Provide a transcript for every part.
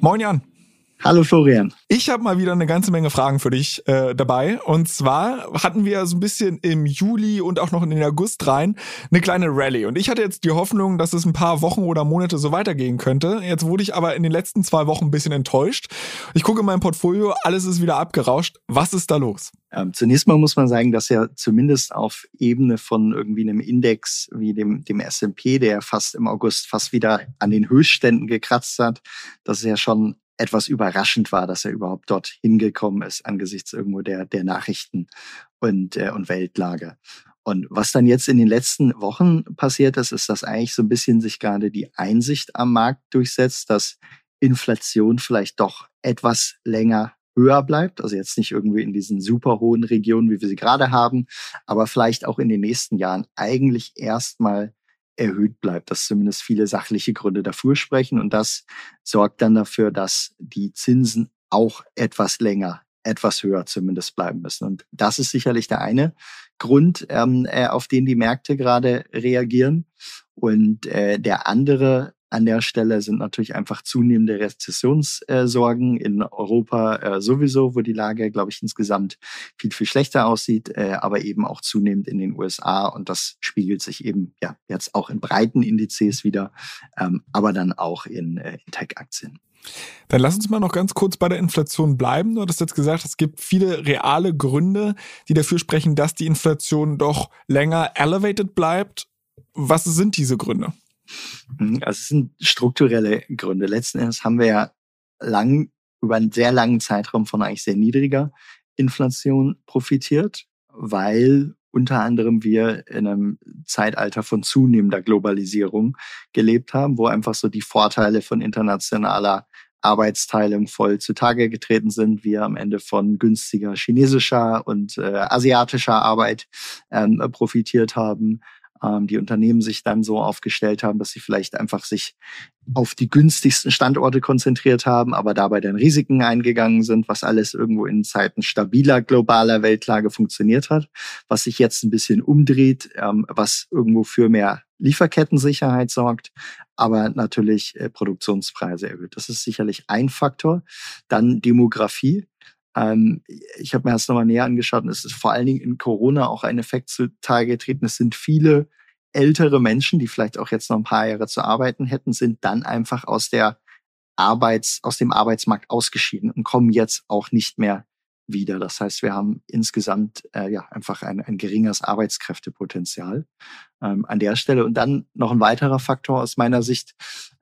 Moin Jan. Hallo Florian. Ich habe mal wieder eine ganze Menge Fragen für dich äh, dabei. Und zwar hatten wir so ein bisschen im Juli und auch noch in den August rein eine kleine Rallye. Und ich hatte jetzt die Hoffnung, dass es ein paar Wochen oder Monate so weitergehen könnte. Jetzt wurde ich aber in den letzten zwei Wochen ein bisschen enttäuscht. Ich gucke in mein Portfolio, alles ist wieder abgerauscht. Was ist da los? Ähm, zunächst mal muss man sagen, dass ja zumindest auf Ebene von irgendwie einem Index wie dem, dem S&P, der fast im August fast wieder an den Höchstständen gekratzt hat, das ist ja schon etwas überraschend war, dass er überhaupt dort hingekommen ist angesichts irgendwo der, der Nachrichten und, äh, und Weltlage. Und was dann jetzt in den letzten Wochen passiert ist, ist, dass eigentlich so ein bisschen sich gerade die Einsicht am Markt durchsetzt, dass Inflation vielleicht doch etwas länger höher bleibt, also jetzt nicht irgendwie in diesen super hohen Regionen, wie wir sie gerade haben, aber vielleicht auch in den nächsten Jahren eigentlich erstmal erhöht bleibt, dass zumindest viele sachliche Gründe dafür sprechen. Und das sorgt dann dafür, dass die Zinsen auch etwas länger, etwas höher zumindest bleiben müssen. Und das ist sicherlich der eine Grund, ähm, äh, auf den die Märkte gerade reagieren. Und äh, der andere an der Stelle sind natürlich einfach zunehmende Rezessionssorgen in Europa äh, sowieso, wo die Lage, glaube ich, insgesamt viel, viel schlechter aussieht, äh, aber eben auch zunehmend in den USA. Und das spiegelt sich eben ja jetzt auch in breiten Indizes wieder, ähm, aber dann auch in, äh, in Tech-Aktien. Dann lass uns mal noch ganz kurz bei der Inflation bleiben. Du hattest jetzt gesagt, es gibt viele reale Gründe, die dafür sprechen, dass die Inflation doch länger elevated bleibt. Was sind diese Gründe? Mhm, also es sind strukturelle Gründe. Letzten Endes haben wir ja lang, über einen sehr langen Zeitraum von eigentlich sehr niedriger Inflation profitiert, weil unter anderem wir in einem Zeitalter von zunehmender Globalisierung gelebt haben, wo einfach so die Vorteile von internationaler Arbeitsteilung voll zutage getreten sind, wir am Ende von günstiger chinesischer und äh, asiatischer Arbeit ähm, profitiert haben ähm, die Unternehmen sich dann so aufgestellt haben, dass sie vielleicht einfach sich auf die günstigsten Standorte konzentriert haben, aber dabei dann Risiken eingegangen sind, was alles irgendwo in Zeiten stabiler globaler Weltlage funktioniert hat, was sich jetzt ein bisschen umdreht, ähm, was irgendwo für mehr Lieferkettensicherheit sorgt, aber natürlich äh, Produktionspreise erhöht. Das ist sicherlich ein Faktor. Dann Demografie. Ähm, ich habe mir das nochmal näher angeschaut und es ist vor allen Dingen in Corona auch ein Effekt zutage getreten. Es sind viele ältere Menschen, die vielleicht auch jetzt noch ein paar Jahre zu arbeiten hätten, sind dann einfach aus der Arbeits, aus dem Arbeitsmarkt ausgeschieden und kommen jetzt auch nicht mehr wieder. Das heißt, wir haben insgesamt äh, ja einfach ein, ein geringeres Arbeitskräftepotenzial ähm, an der Stelle. Und dann noch ein weiterer Faktor aus meiner Sicht,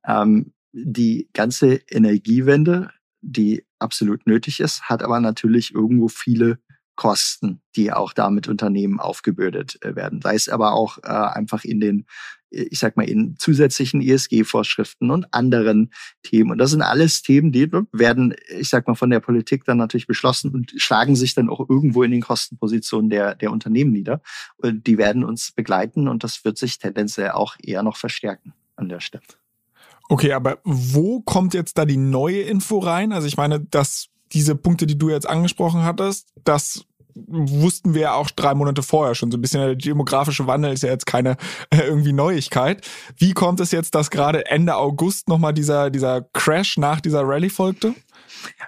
ähm, die ganze Energiewende die absolut nötig ist, hat aber natürlich irgendwo viele Kosten, die auch damit Unternehmen aufgebürdet äh, werden. Sei es aber auch äh, einfach in den, äh, ich sag mal, in zusätzlichen ESG-Vorschriften und anderen Themen. Und das sind alles Themen, die werden, ich sag mal, von der Politik dann natürlich beschlossen und schlagen sich dann auch irgendwo in den Kostenpositionen der, der Unternehmen nieder. Und die werden uns begleiten und das wird sich tendenziell auch eher noch verstärken an der Stelle. Okay, aber wo kommt jetzt da die neue Info rein? Also ich meine, dass diese Punkte, die du jetzt angesprochen hattest, das wussten wir ja auch drei Monate vorher schon. So ein bisschen der demografische Wandel ist ja jetzt keine äh, irgendwie Neuigkeit. Wie kommt es jetzt, dass gerade Ende August nochmal dieser, dieser Crash nach dieser Rallye folgte?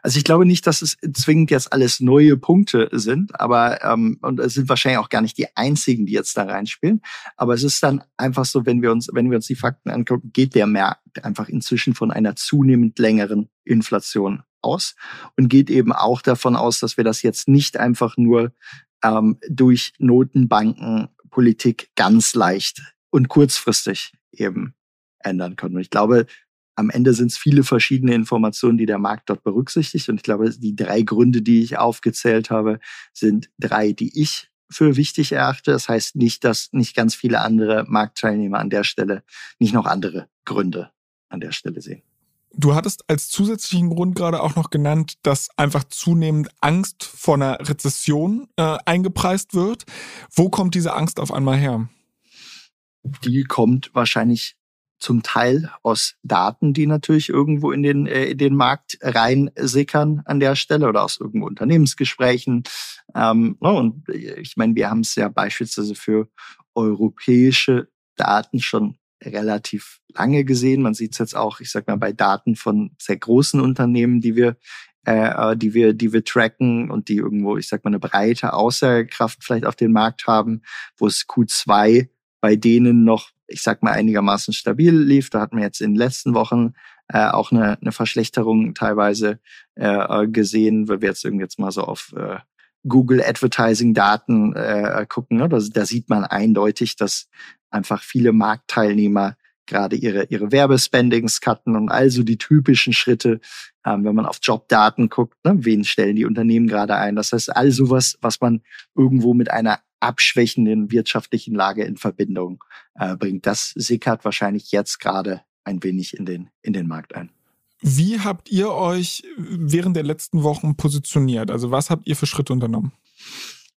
Also ich glaube nicht, dass es zwingend jetzt alles neue Punkte sind, aber ähm, und es sind wahrscheinlich auch gar nicht die einzigen, die jetzt da reinspielen. Aber es ist dann einfach so, wenn wir uns, wenn wir uns die Fakten angucken, geht der Markt einfach inzwischen von einer zunehmend längeren Inflation aus und geht eben auch davon aus, dass wir das jetzt nicht einfach nur ähm, durch Notenbankenpolitik ganz leicht und kurzfristig eben ändern können. Und ich glaube, am Ende sind es viele verschiedene Informationen, die der Markt dort berücksichtigt. Und ich glaube, die drei Gründe, die ich aufgezählt habe, sind drei, die ich für wichtig erachte. Das heißt nicht, dass nicht ganz viele andere Marktteilnehmer an der Stelle nicht noch andere Gründe an der Stelle sehen. Du hattest als zusätzlichen Grund gerade auch noch genannt, dass einfach zunehmend Angst vor einer Rezession äh, eingepreist wird. Wo kommt diese Angst auf einmal her? Die kommt wahrscheinlich zum Teil aus Daten, die natürlich irgendwo in den, äh, in den Markt reinsickern an der Stelle oder aus irgendwo Unternehmensgesprächen. Ähm, und ich meine, wir haben es ja beispielsweise für europäische Daten schon relativ lange gesehen. Man sieht es jetzt auch, ich sag mal, bei Daten von sehr großen Unternehmen, die wir äh, die wir, die wir tracken und die irgendwo, ich sag mal, eine breite Außerkraft vielleicht auf den Markt haben, wo es Q2 bei denen noch, ich sag mal, einigermaßen stabil lief. Da hatten wir jetzt in den letzten Wochen äh, auch eine, eine Verschlechterung teilweise äh, gesehen, weil wir jetzt irgendwie jetzt mal so auf äh, Google Advertising Daten äh, gucken. Ne? Da, da sieht man eindeutig, dass einfach viele Marktteilnehmer gerade ihre, ihre Werbespendings cutten und also die typischen Schritte, ähm, wenn man auf Jobdaten guckt, ne, wen stellen die Unternehmen gerade ein. Das heißt, all sowas, was man irgendwo mit einer abschwächenden wirtschaftlichen Lage in Verbindung äh, bringt, das sickert wahrscheinlich jetzt gerade ein wenig in den, in den Markt ein. Wie habt ihr euch während der letzten Wochen positioniert? Also was habt ihr für Schritte unternommen?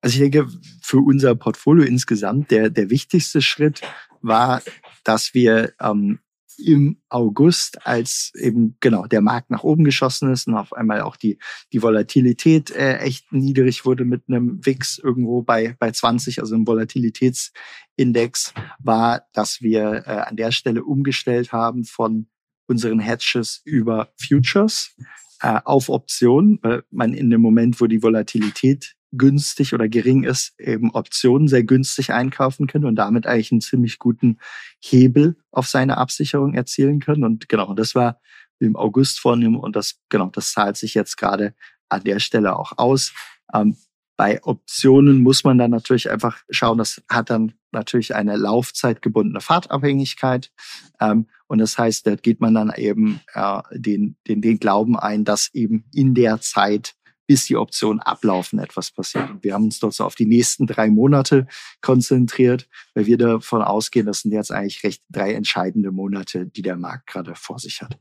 Also ich denke, für unser Portfolio insgesamt der, der wichtigste Schritt war, dass wir ähm, im August, als eben genau der Markt nach oben geschossen ist und auf einmal auch die, die Volatilität äh, echt niedrig wurde mit einem WIX irgendwo bei, bei 20, also einem Volatilitätsindex, war, dass wir äh, an der Stelle umgestellt haben von unseren Hedges über Futures äh, auf Optionen, weil man in dem Moment, wo die Volatilität günstig oder gering ist, eben Optionen sehr günstig einkaufen können und damit eigentlich einen ziemlich guten Hebel auf seine Absicherung erzielen können. Und genau, das war im August vornehmen und das, genau, das zahlt sich jetzt gerade an der Stelle auch aus. Ähm, bei Optionen muss man dann natürlich einfach schauen, das hat dann natürlich eine laufzeitgebundene Fahrtabhängigkeit. Ähm, und das heißt, da geht man dann eben äh, den, den, den Glauben ein, dass eben in der Zeit bis die Optionen ablaufen, etwas passiert. Und wir haben uns dort so auf die nächsten drei Monate konzentriert, weil wir davon ausgehen, das sind jetzt eigentlich recht drei entscheidende Monate, die der Markt gerade vor sich hat.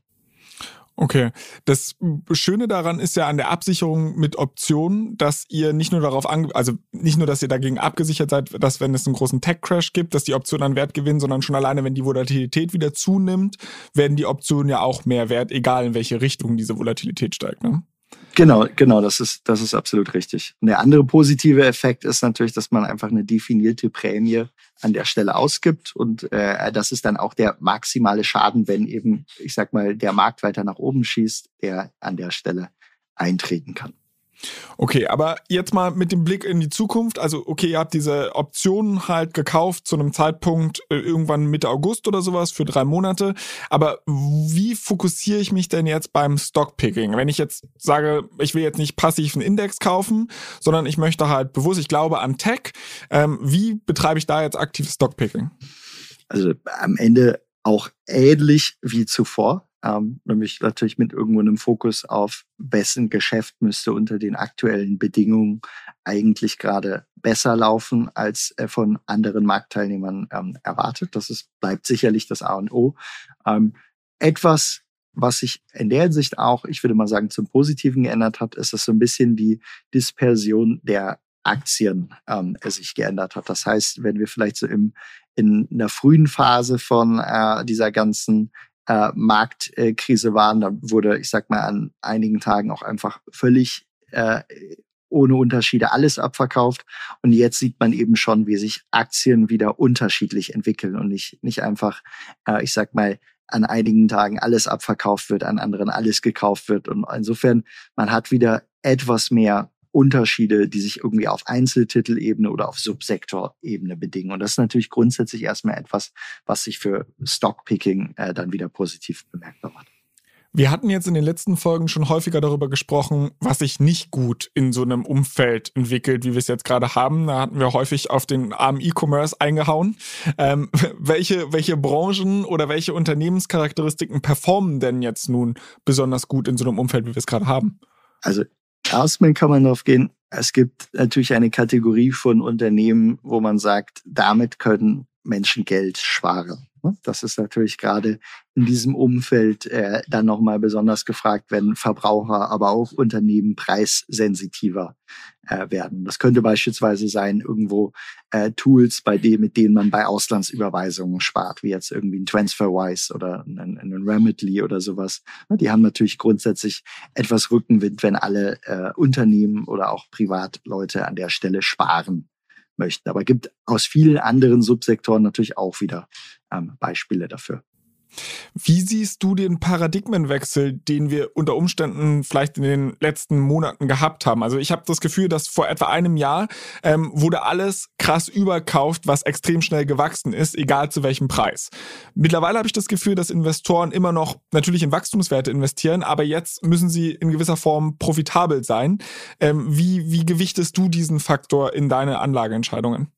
Okay. Das Schöne daran ist ja an der Absicherung mit Optionen, dass ihr nicht nur darauf ange also nicht nur, dass ihr dagegen abgesichert seid, dass wenn es einen großen Tech-Crash gibt, dass die Optionen an Wert gewinnen, sondern schon alleine, wenn die Volatilität wieder zunimmt, werden die Optionen ja auch mehr wert, egal in welche Richtung diese Volatilität steigt. Ne? Genau, genau, das ist, das ist absolut richtig. Und der andere positive Effekt ist natürlich, dass man einfach eine definierte Prämie an der Stelle ausgibt. Und äh, das ist dann auch der maximale Schaden, wenn eben, ich sag mal, der Markt weiter nach oben schießt, der an der Stelle eintreten kann. Okay, aber jetzt mal mit dem Blick in die Zukunft. Also, okay, ihr habt diese Optionen halt gekauft zu einem Zeitpunkt äh, irgendwann Mitte August oder sowas für drei Monate. Aber wie fokussiere ich mich denn jetzt beim Stockpicking? Wenn ich jetzt sage, ich will jetzt nicht passiv einen Index kaufen, sondern ich möchte halt bewusst, ich glaube an Tech. Ähm, wie betreibe ich da jetzt aktives Stockpicking? Also am Ende auch ähnlich wie zuvor ähm, nämlich natürlich mit irgendwo einem Fokus auf, wessen Geschäft müsste unter den aktuellen Bedingungen eigentlich gerade besser laufen als äh, von anderen Marktteilnehmern ähm, erwartet. Das ist, bleibt sicherlich das A und O. Ähm, etwas, was sich in der Hinsicht auch, ich würde mal sagen, zum Positiven geändert hat, ist, dass so ein bisschen die Dispersion der Aktien ähm, sich geändert hat. Das heißt, wenn wir vielleicht so im, in einer frühen Phase von äh, dieser ganzen äh, Marktkrise waren. Da wurde, ich sag mal, an einigen Tagen auch einfach völlig äh, ohne Unterschiede alles abverkauft. Und jetzt sieht man eben schon, wie sich Aktien wieder unterschiedlich entwickeln und nicht, nicht einfach, äh, ich sag mal, an einigen Tagen alles abverkauft wird, an anderen alles gekauft wird. Und insofern, man hat wieder etwas mehr Unterschiede, die sich irgendwie auf Einzeltitelebene oder auf Subsektorebene bedingen. Und das ist natürlich grundsätzlich erstmal etwas, was sich für Stockpicking äh, dann wieder positiv bemerkbar macht. Wir hatten jetzt in den letzten Folgen schon häufiger darüber gesprochen, was sich nicht gut in so einem Umfeld entwickelt, wie wir es jetzt gerade haben. Da hatten wir häufig auf den armen E-Commerce eingehauen. Ähm, welche, welche Branchen oder welche Unternehmenscharakteristiken performen denn jetzt nun besonders gut in so einem Umfeld, wie wir es gerade haben? Also Man darauf gehen, Es gibt natürlich eine Kategorie von Unternehmen, wo man sagt, damit können Menschen Geld sparen. Ne? Das ist natürlich gerade in diesem Umfeld äh, dann nochmal besonders gefragt, wenn Verbraucher, aber auch Unternehmen preissensitiver äh, werden. Das könnte beispielsweise sein, irgendwo äh, Tools, bei denen, mit denen man bei Auslandsüberweisungen spart, wie jetzt irgendwie ein TransferWise oder ein, ein Remitly oder sowas. Ne? Die haben natürlich grundsätzlich etwas Rückenwind, wenn alle äh, Unternehmen oder auch Privatleute an der Stelle sparen möchten. Aber gibt aus vielen anderen Subsektoren natürlich auch wieder ähm, Beispiele dafür. Wie siehst du den Paradigmenwechsel, den wir unter Umständen vielleicht in den letzten Monaten gehabt haben? Also ich habe das Gefühl, dass vor etwa einem Jahr ähm, wurde alles krass überkauft, was extrem schnell gewachsen ist, egal zu welchem Preis. Mittlerweile habe ich das Gefühl, dass Investoren immer noch natürlich in Wachstumswerte investieren, aber jetzt müssen sie in gewisser Form profitabel sein. Ähm, wie, wie gewichtest du diesen Faktor in deine Anlageentscheidungen?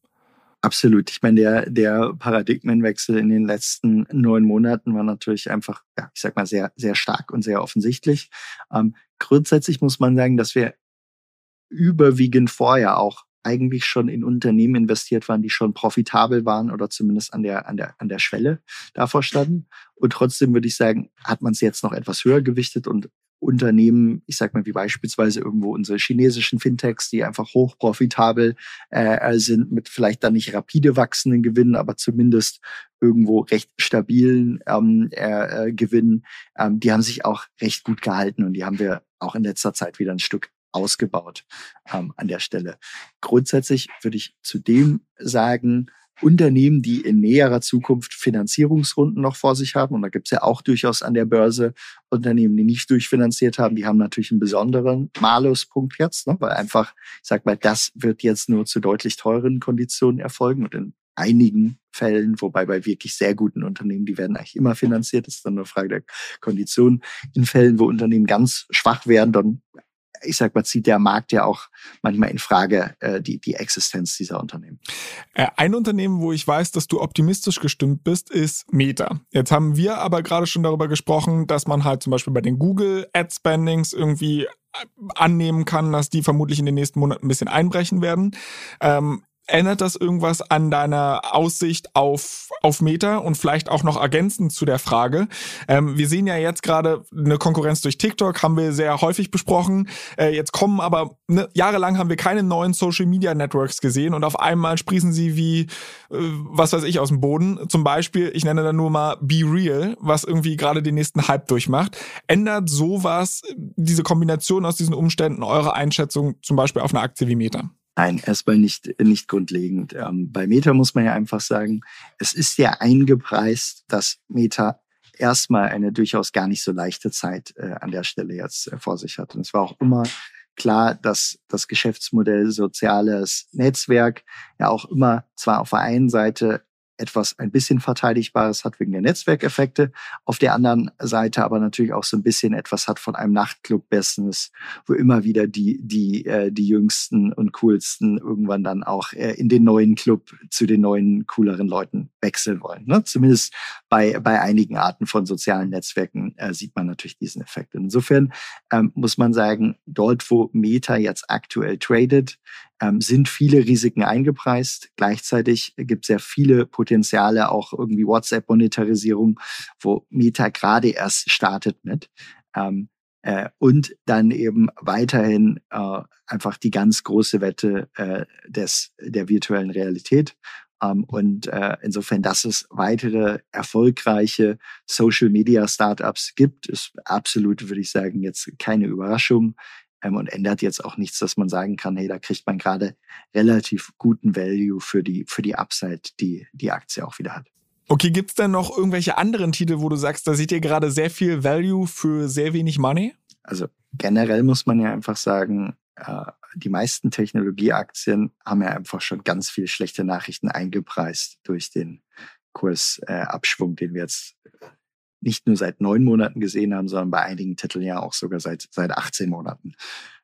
Absolut. Ich meine, der, der Paradigmenwechsel in den letzten neun Monaten war natürlich einfach, ja, ich sag mal, sehr, sehr stark und sehr offensichtlich. Ähm, grundsätzlich muss man sagen, dass wir überwiegend vorher auch eigentlich schon in Unternehmen investiert waren, die schon profitabel waren oder zumindest an der, an der, an der Schwelle davor standen. Und trotzdem würde ich sagen, hat man es jetzt noch etwas höher gewichtet und Unternehmen, ich sag mal wie beispielsweise irgendwo unsere chinesischen Fintechs, die einfach hochprofitabel äh, sind, mit vielleicht dann nicht rapide wachsenden Gewinnen, aber zumindest irgendwo recht stabilen ähm, äh, äh, Gewinnen, ähm, die haben sich auch recht gut gehalten und die haben wir auch in letzter Zeit wieder ein Stück ausgebaut ähm, an der Stelle. Grundsätzlich würde ich zudem sagen, Unternehmen, die in näherer Zukunft Finanzierungsrunden noch vor sich haben. Und da gibt es ja auch durchaus an der Börse Unternehmen, die nicht durchfinanziert haben. Die haben natürlich einen besonderen Maluspunkt jetzt, ne? weil einfach, ich sag mal, das wird jetzt nur zu deutlich teureren Konditionen erfolgen. Und in einigen Fällen, wobei bei wirklich sehr guten Unternehmen, die werden eigentlich immer finanziert, das ist dann eine Frage der Kondition. In Fällen, wo Unternehmen ganz schwach werden, dann ich sag mal, zieht der Markt ja auch manchmal in Frage äh, die, die Existenz dieser Unternehmen. Äh, ein Unternehmen, wo ich weiß, dass du optimistisch gestimmt bist, ist Meta. Jetzt haben wir aber gerade schon darüber gesprochen, dass man halt zum Beispiel bei den Google Ad Spendings irgendwie äh, annehmen kann, dass die vermutlich in den nächsten Monaten ein bisschen einbrechen werden. Ähm, Ändert das irgendwas an deiner Aussicht auf, auf Meta und vielleicht auch noch ergänzend zu der Frage? Ähm, wir sehen ja jetzt gerade eine Konkurrenz durch TikTok, haben wir sehr häufig besprochen. Äh, jetzt kommen aber, ne, jahrelang haben wir keine neuen Social Media Networks gesehen und auf einmal sprießen sie wie, äh, was weiß ich, aus dem Boden. Zum Beispiel, ich nenne da nur mal Be Real, was irgendwie gerade den nächsten Hype durchmacht. Ändert sowas, diese Kombination aus diesen Umständen, eure Einschätzung zum Beispiel auf eine Aktie wie Meta? Nein, erstmal nicht, nicht grundlegend. Ähm, bei Meta muss man ja einfach sagen, es ist ja eingepreist, dass Meta erstmal eine durchaus gar nicht so leichte Zeit äh, an der Stelle jetzt äh, vor sich hat. Und es war auch immer klar, dass das Geschäftsmodell soziales Netzwerk ja auch immer zwar auf der einen Seite etwas ein bisschen Verteidigbares hat wegen der Netzwerkeffekte, auf der anderen Seite aber natürlich auch so ein bisschen etwas hat von einem Nachtclub-Business, wo immer wieder die, die, äh, die jüngsten und coolsten irgendwann dann auch äh, in den neuen Club zu den neuen, cooleren Leuten wechseln wollen. Ne? Zumindest bei, bei einigen Arten von sozialen Netzwerken äh, sieht man natürlich diesen Effekt. Insofern ähm, muss man sagen, dort, wo Meta jetzt aktuell tradet, ähm, sind viele Risiken eingepreist. Gleichzeitig gibt es sehr viele Potenziale, auch irgendwie WhatsApp-Monetarisierung, wo Meta gerade erst startet mit. Ähm, äh, und dann eben weiterhin äh, einfach die ganz große Wette äh, des, der virtuellen Realität. Ähm, und äh, insofern, dass es weitere erfolgreiche Social Media Startups gibt, ist absolut, würde ich sagen, jetzt keine Überraschung und ändert jetzt auch nichts, dass man sagen kann, hey, da kriegt man gerade relativ guten Value für die, für die Upside, die die Aktie auch wieder hat. Okay, gibt es denn noch irgendwelche anderen Titel, wo du sagst, da seht ihr gerade sehr viel Value für sehr wenig Money? Also generell muss man ja einfach sagen, äh, die meisten Technologieaktien haben ja einfach schon ganz viele schlechte Nachrichten eingepreist durch den Kursabschwung, den wir jetzt nicht nur seit neun Monaten gesehen haben, sondern bei einigen Titeln ja auch sogar seit, seit 18 Monaten.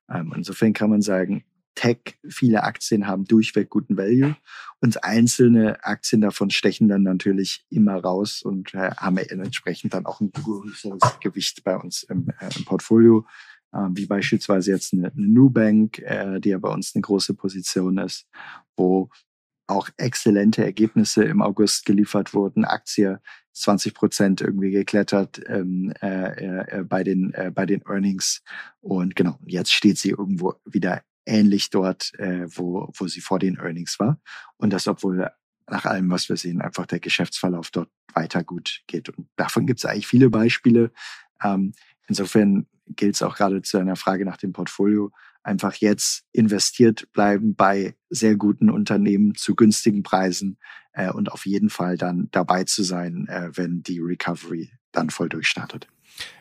Ähm, insofern kann man sagen, Tech, viele Aktien haben durchweg guten Value und einzelne Aktien davon stechen dann natürlich immer raus und äh, haben entsprechend dann auch ein größeres Gewicht bei uns im, äh, im Portfolio. ähm, wie beispielsweise jetzt eine, eine Nubank, äh, die ja bei uns eine große Position ist, wo auch exzellente Ergebnisse im August geliefert wurden. Aktie 20 Prozent irgendwie geklettert ähm, äh, äh, bei den äh, bei den Earnings und genau jetzt steht sie irgendwo wieder ähnlich dort, äh, wo wo sie vor den Earnings war und das obwohl nach allem, was wir sehen, einfach der Geschäftsverlauf dort weiter gut geht. Und davon gibt es eigentlich viele Beispiele. Ähm, insofern gilt es auch gerade zu einer Frage nach dem Portfolio, einfach jetzt investiert bleiben bei sehr guten Unternehmen zu günstigen Preisen äh, und auf jeden Fall dann dabei zu sein, äh, wenn die Recovery dann voll durchstartet.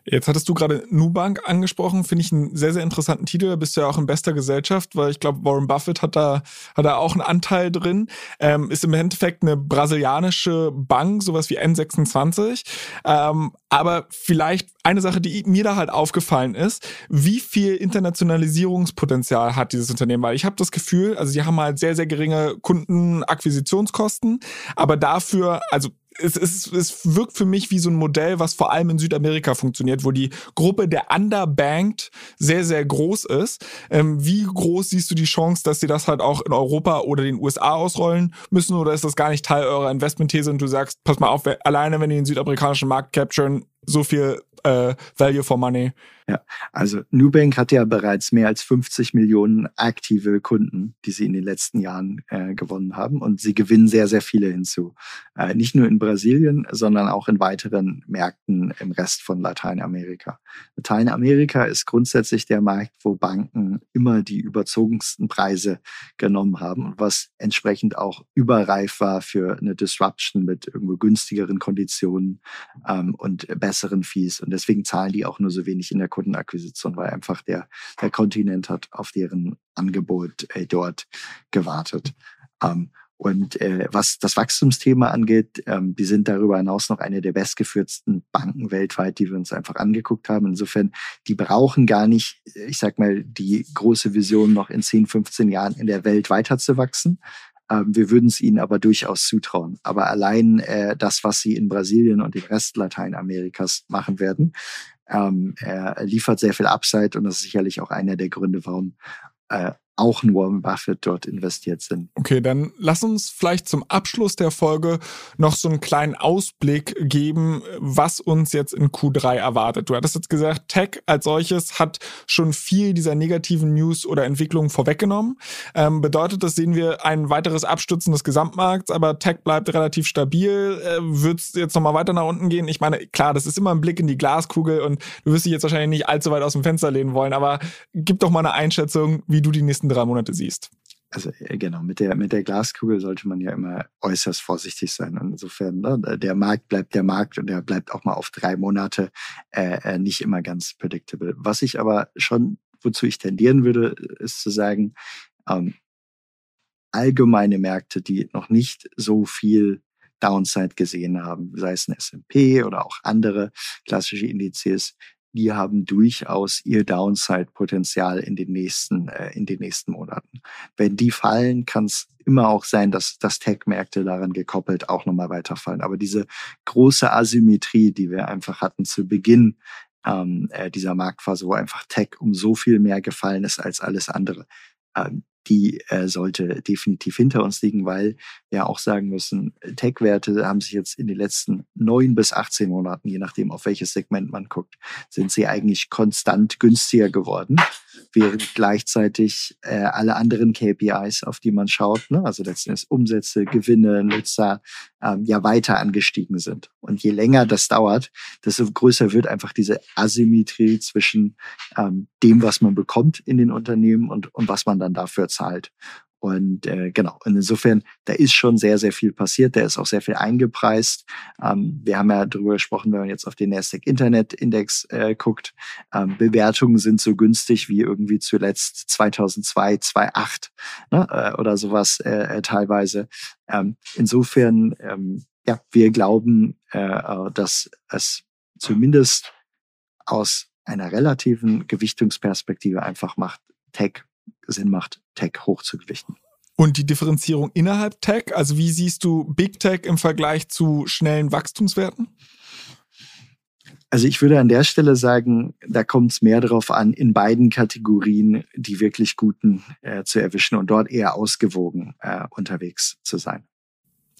Jetzt hattest du gerade Nubank angesprochen, finde ich einen sehr, sehr interessanten Titel. Da bist du ja auch in bester Gesellschaft, weil ich glaube, Warren Buffett hat da, hat da auch einen Anteil drin. Ähm, ist im Endeffekt eine brasilianische Bank, sowas wie N26. Ähm, aber vielleicht eine Sache, die mir da halt aufgefallen ist, wie viel Internationalisierungspotenzial hat dieses Unternehmen? Weil ich habe das Gefühl, also sie haben halt sehr, sehr geringe Kundenakquisitionskosten, aber dafür, also es, es, es wirkt für mich wie so ein Modell, was vor allem in Südamerika funktioniert, wo die Gruppe der Underbanked sehr, sehr groß ist. Ähm, wie groß siehst du die Chance, dass sie das halt auch in Europa oder den USA ausrollen müssen? Oder ist das gar nicht Teil eurer Investmentthese und du sagst, pass mal auf, alleine wenn die den südamerikanischen Markt capturen, so viel äh, Value for Money. Ja, also Nubank hat ja bereits mehr als 50 Millionen aktive Kunden, die sie in den letzten Jahren äh, gewonnen haben. Und sie gewinnen sehr, sehr viele hinzu. Äh, nicht nur in Brasilien, sondern auch in weiteren Märkten im Rest von Lateinamerika. Lateinamerika ist grundsätzlich der Markt, wo Banken immer die überzogensten Preise genommen haben und was entsprechend auch überreif war für eine Disruption mit irgendwo günstigeren Konditionen ähm, und besseren Fees. Und deswegen zahlen die auch nur so wenig in der Kundenakquisition, weil einfach der, der Kontinent hat auf deren Angebot äh, dort gewartet. Ähm, und äh, was das Wachstumsthema angeht, ähm, die sind darüber hinaus noch eine der bestgeführtsten Banken weltweit, die wir uns einfach angeguckt haben. Insofern, die brauchen gar nicht, ich sag mal, die große Vision noch in 10, 15 Jahren in der Welt weiterzuwachsen. Wir würden es ihnen aber durchaus zutrauen. Aber allein äh, das, was sie in Brasilien und im Rest Lateinamerikas machen werden, ähm, er liefert sehr viel Upside und das ist sicherlich auch einer der Gründe, warum äh, auch ein Warren Buffett dort investiert sind. Okay, dann lass uns vielleicht zum Abschluss der Folge noch so einen kleinen Ausblick geben, was uns jetzt in Q3 erwartet. Du hattest jetzt gesagt, Tech als solches hat schon viel dieser negativen News oder Entwicklungen vorweggenommen. Ähm, bedeutet das, sehen wir ein weiteres Abstürzen des Gesamtmarkts, aber Tech bleibt relativ stabil. Äh, Wird es jetzt nochmal weiter nach unten gehen? Ich meine, klar, das ist immer ein Blick in die Glaskugel und du wirst dich jetzt wahrscheinlich nicht allzu weit aus dem Fenster lehnen wollen, aber gib doch mal eine Einschätzung, wie du die nächsten drei Monate siehst. Also äh, genau, mit der, mit der Glaskugel sollte man ja immer äußerst vorsichtig sein. Insofern, ne, der Markt bleibt der Markt und der bleibt auch mal auf drei Monate äh, äh, nicht immer ganz predictable. Was ich aber schon, wozu ich tendieren würde, ist zu sagen, ähm, allgemeine Märkte, die noch nicht so viel Downside gesehen haben, sei es ein S&P oder auch andere klassische Indizes, die haben durchaus ihr Downside-Potenzial in den nächsten, äh, in den nächsten Monaten. Wenn die fallen, kann es immer auch sein, dass, dass Tech-Märkte daran gekoppelt auch nochmal weiterfallen. Aber diese große Asymmetrie, die wir einfach hatten zu Beginn ähm, äh, dieser Marktphase, wo einfach Tech um so viel mehr gefallen ist als alles andere, ähm, die äh, sollte definitiv hinter uns liegen, weil wir auch sagen müssen, Tech-Werte haben sich jetzt in den letzten neun bis 18 Monaten, je nachdem auf welches Segment man guckt, sind sie eigentlich konstant günstiger geworden während gleichzeitig äh, alle anderen KPIs, auf die man schaut, ne, also letztendlich Umsätze, Gewinne, Nutzer, ähm, ja weiter angestiegen sind. Und je länger das dauert, desto größer wird einfach diese Asymmetrie zwischen ähm, dem, was man bekommt in den Unternehmen und, und was man dann dafür zahlt. Und äh, genau, und insofern, da ist schon sehr, sehr viel passiert, da ist auch sehr viel eingepreist. Ähm, wir haben ja darüber gesprochen, wenn man jetzt auf den Nasdaq Internet Index äh, guckt, ähm, Bewertungen sind so günstig wie irgendwie zuletzt 2002, 2008 ne, äh, oder sowas äh, äh, teilweise. Ähm, insofern, ähm, ja, wir glauben, äh, äh dass es zumindest aus einer relativen Gewichtungsperspektive einfach macht, Tech Sinn macht, Tech hochzugewichten. Und die Differenzierung innerhalb Tech, also wie siehst du Big Tech im Vergleich zu schnellen Wachstumswerten? Also ich würde an der Stelle sagen, da kommt es mehr darauf an, in beiden Kategorien die wirklich guten äh, zu erwischen und dort eher ausgewogen äh, unterwegs zu sein.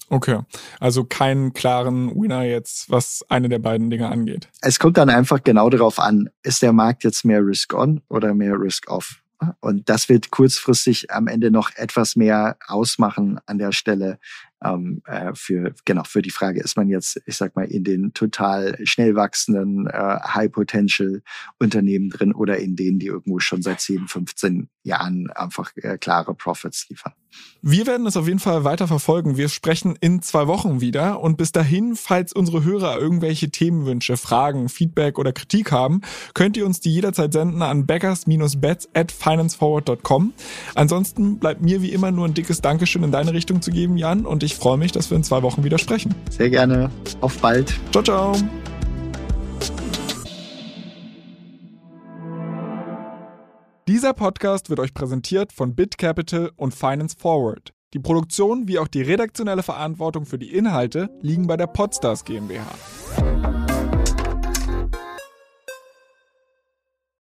Okay, also keinen klaren Winner jetzt, was eine der beiden Dinge angeht. Es kommt dann einfach genau darauf an, ist der Markt jetzt mehr Risk-on oder mehr Risk-off? Und das wird kurzfristig am Ende noch etwas mehr ausmachen an der Stelle, ähm, äh, für genau für die Frage, ist man jetzt, ich sag mal, in den total schnell wachsenden äh, High Potential Unternehmen drin oder in denen, die irgendwo schon seit 10, 15 Jahren einfach äh, klare Profits liefern. Wir werden es auf jeden Fall weiter verfolgen. Wir sprechen in zwei Wochen wieder. Und bis dahin, falls unsere Hörer irgendwelche Themenwünsche, Fragen, Feedback oder Kritik haben, könnt ihr uns die jederzeit senden an backers-bets at financeforward.com. Ansonsten bleibt mir wie immer nur ein dickes Dankeschön in deine Richtung zu geben, Jan. Und ich freue mich, dass wir in zwei Wochen wieder sprechen. Sehr gerne. Auf bald. Ciao, ciao. Dieser Podcast wird euch präsentiert von BitCapital und Finance Forward. Die Produktion wie auch die redaktionelle Verantwortung für die Inhalte liegen bei der Podstars GmbH.